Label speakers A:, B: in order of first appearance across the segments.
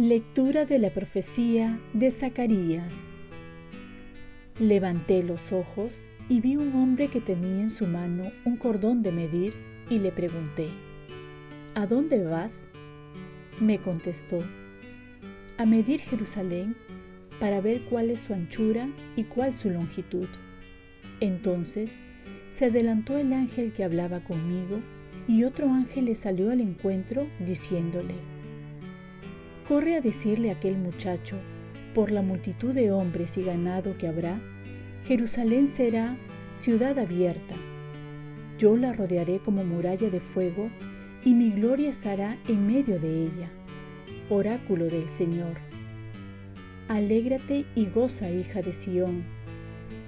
A: Lectura de la profecía de Zacarías. Levanté los ojos y vi un hombre que tenía en su mano un cordón de medir y le pregunté, ¿A dónde vas? Me contestó, a medir Jerusalén para ver cuál es su anchura y cuál su longitud. Entonces se adelantó el ángel que hablaba conmigo y otro ángel le salió al encuentro diciéndole, Corre a decirle a aquel muchacho, por la multitud de hombres y ganado que habrá, Jerusalén será ciudad abierta. Yo la rodearé como muralla de fuego y mi gloria estará en medio de ella. Oráculo del Señor. Alégrate y goza, hija de Sión,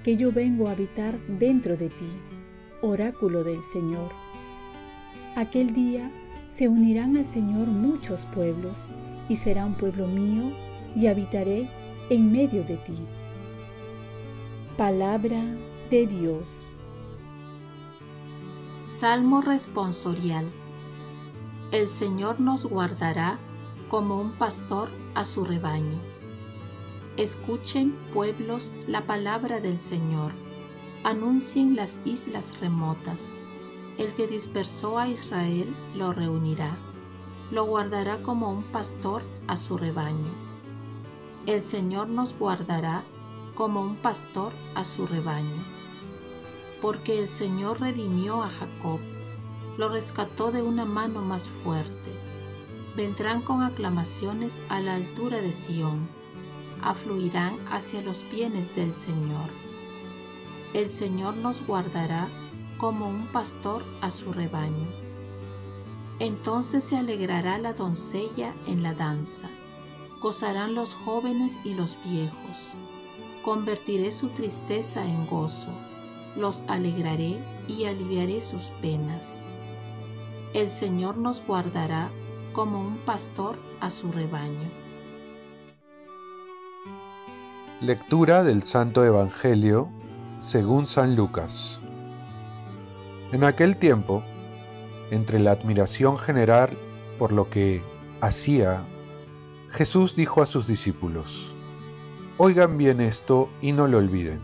A: que yo vengo a habitar dentro de ti. Oráculo del Señor. Aquel día se unirán al Señor muchos pueblos y será un pueblo mío y habitaré en medio de ti. Palabra de Dios.
B: Salmo responsorial. El Señor nos guardará como un pastor a su rebaño. Escuchen, pueblos, la palabra del Señor. Anuncien las islas remotas. El que dispersó a Israel lo reunirá lo guardará como un pastor a su rebaño. El Señor nos guardará como un pastor a su rebaño. Porque el Señor redimió a Jacob, lo rescató de una mano más fuerte. Vendrán con aclamaciones a la altura de Sión, afluirán hacia los bienes del Señor. El Señor nos guardará como un pastor a su rebaño entonces se alegrará la doncella en la danza, gozarán los jóvenes y los viejos. Convertiré su tristeza en gozo, los alegraré y aliviaré sus penas. El Señor nos guardará como un pastor a su rebaño.
C: Lectura del Santo Evangelio según San Lucas. En aquel tiempo, entre la admiración general por lo que hacía, Jesús dijo a sus discípulos, Oigan bien esto y no lo olviden.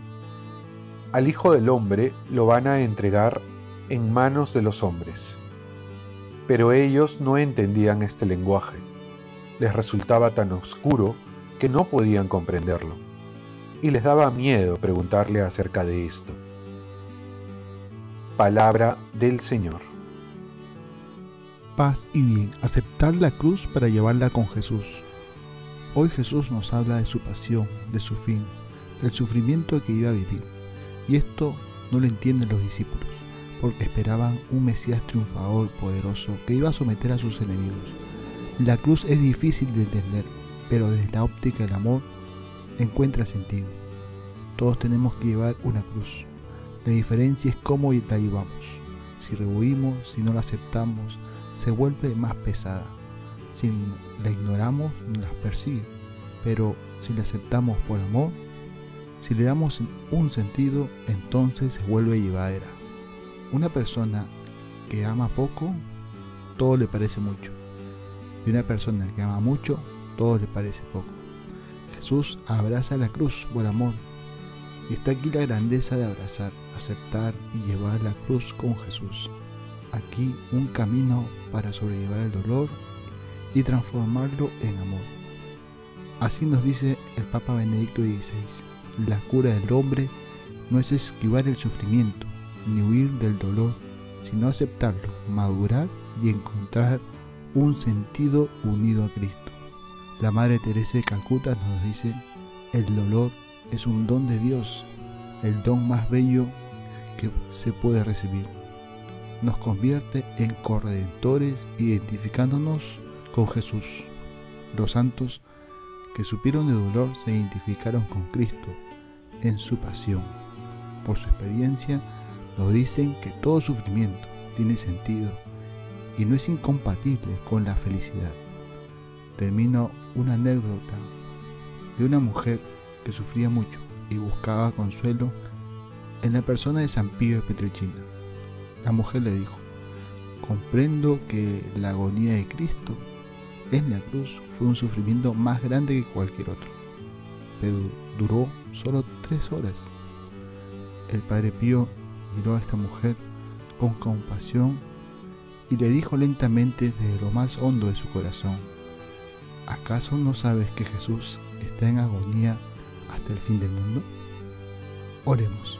C: Al Hijo del Hombre lo van a entregar en manos de los hombres. Pero ellos no entendían este lenguaje. Les resultaba tan oscuro que no podían comprenderlo. Y les daba miedo preguntarle acerca de esto. Palabra del Señor
D: paz y bien, aceptar la cruz para llevarla con Jesús. Hoy Jesús nos habla de su pasión, de su fin, del sufrimiento que iba a vivir. Y esto no lo entienden los discípulos, porque esperaban un Mesías triunfador, poderoso, que iba a someter a sus enemigos. La cruz es difícil de entender, pero desde la óptica del amor encuentra sentido. Todos tenemos que llevar una cruz. La diferencia es cómo la llevamos. Si rehuimos, si no la aceptamos, se vuelve más pesada. Si la ignoramos, nos persigue. Pero si la aceptamos por amor, si le damos un sentido, entonces se vuelve llevadera. Una persona que ama poco, todo le parece mucho. Y una persona que ama mucho, todo le parece poco. Jesús abraza la cruz por amor. Y está aquí la grandeza de abrazar, aceptar y llevar la cruz con Jesús aquí un camino para sobrellevar el dolor y transformarlo en amor. Así nos dice el Papa Benedicto XVI, la cura del hombre no es esquivar el sufrimiento ni huir del dolor, sino aceptarlo, madurar y encontrar un sentido unido a Cristo. La Madre Teresa de Calcuta nos dice, el dolor es un don de Dios, el don más bello que se puede recibir nos convierte en corredentores identificándonos con Jesús. Los santos que supieron de dolor se identificaron con Cristo en su pasión. Por su experiencia nos dicen que todo sufrimiento tiene sentido y no es incompatible con la felicidad. Termino una anécdota de una mujer que sufría mucho y buscaba consuelo en la persona de San Pío de Petrechina. La mujer le dijo, comprendo que la agonía de Cristo en la cruz fue un sufrimiento más grande que cualquier otro, pero duró solo tres horas. El Padre Pío miró a esta mujer con compasión y le dijo lentamente desde lo más hondo de su corazón, ¿acaso no sabes que Jesús está en agonía hasta el fin del mundo? Oremos.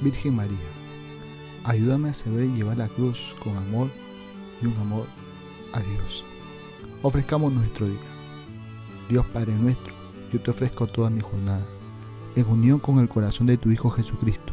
D: Virgen María, ayúdame a saber llevar la cruz con amor y un amor a Dios. Ofrezcamos nuestro día. Dios Padre nuestro, yo te ofrezco toda mi jornada, en unión con el corazón de tu Hijo Jesucristo,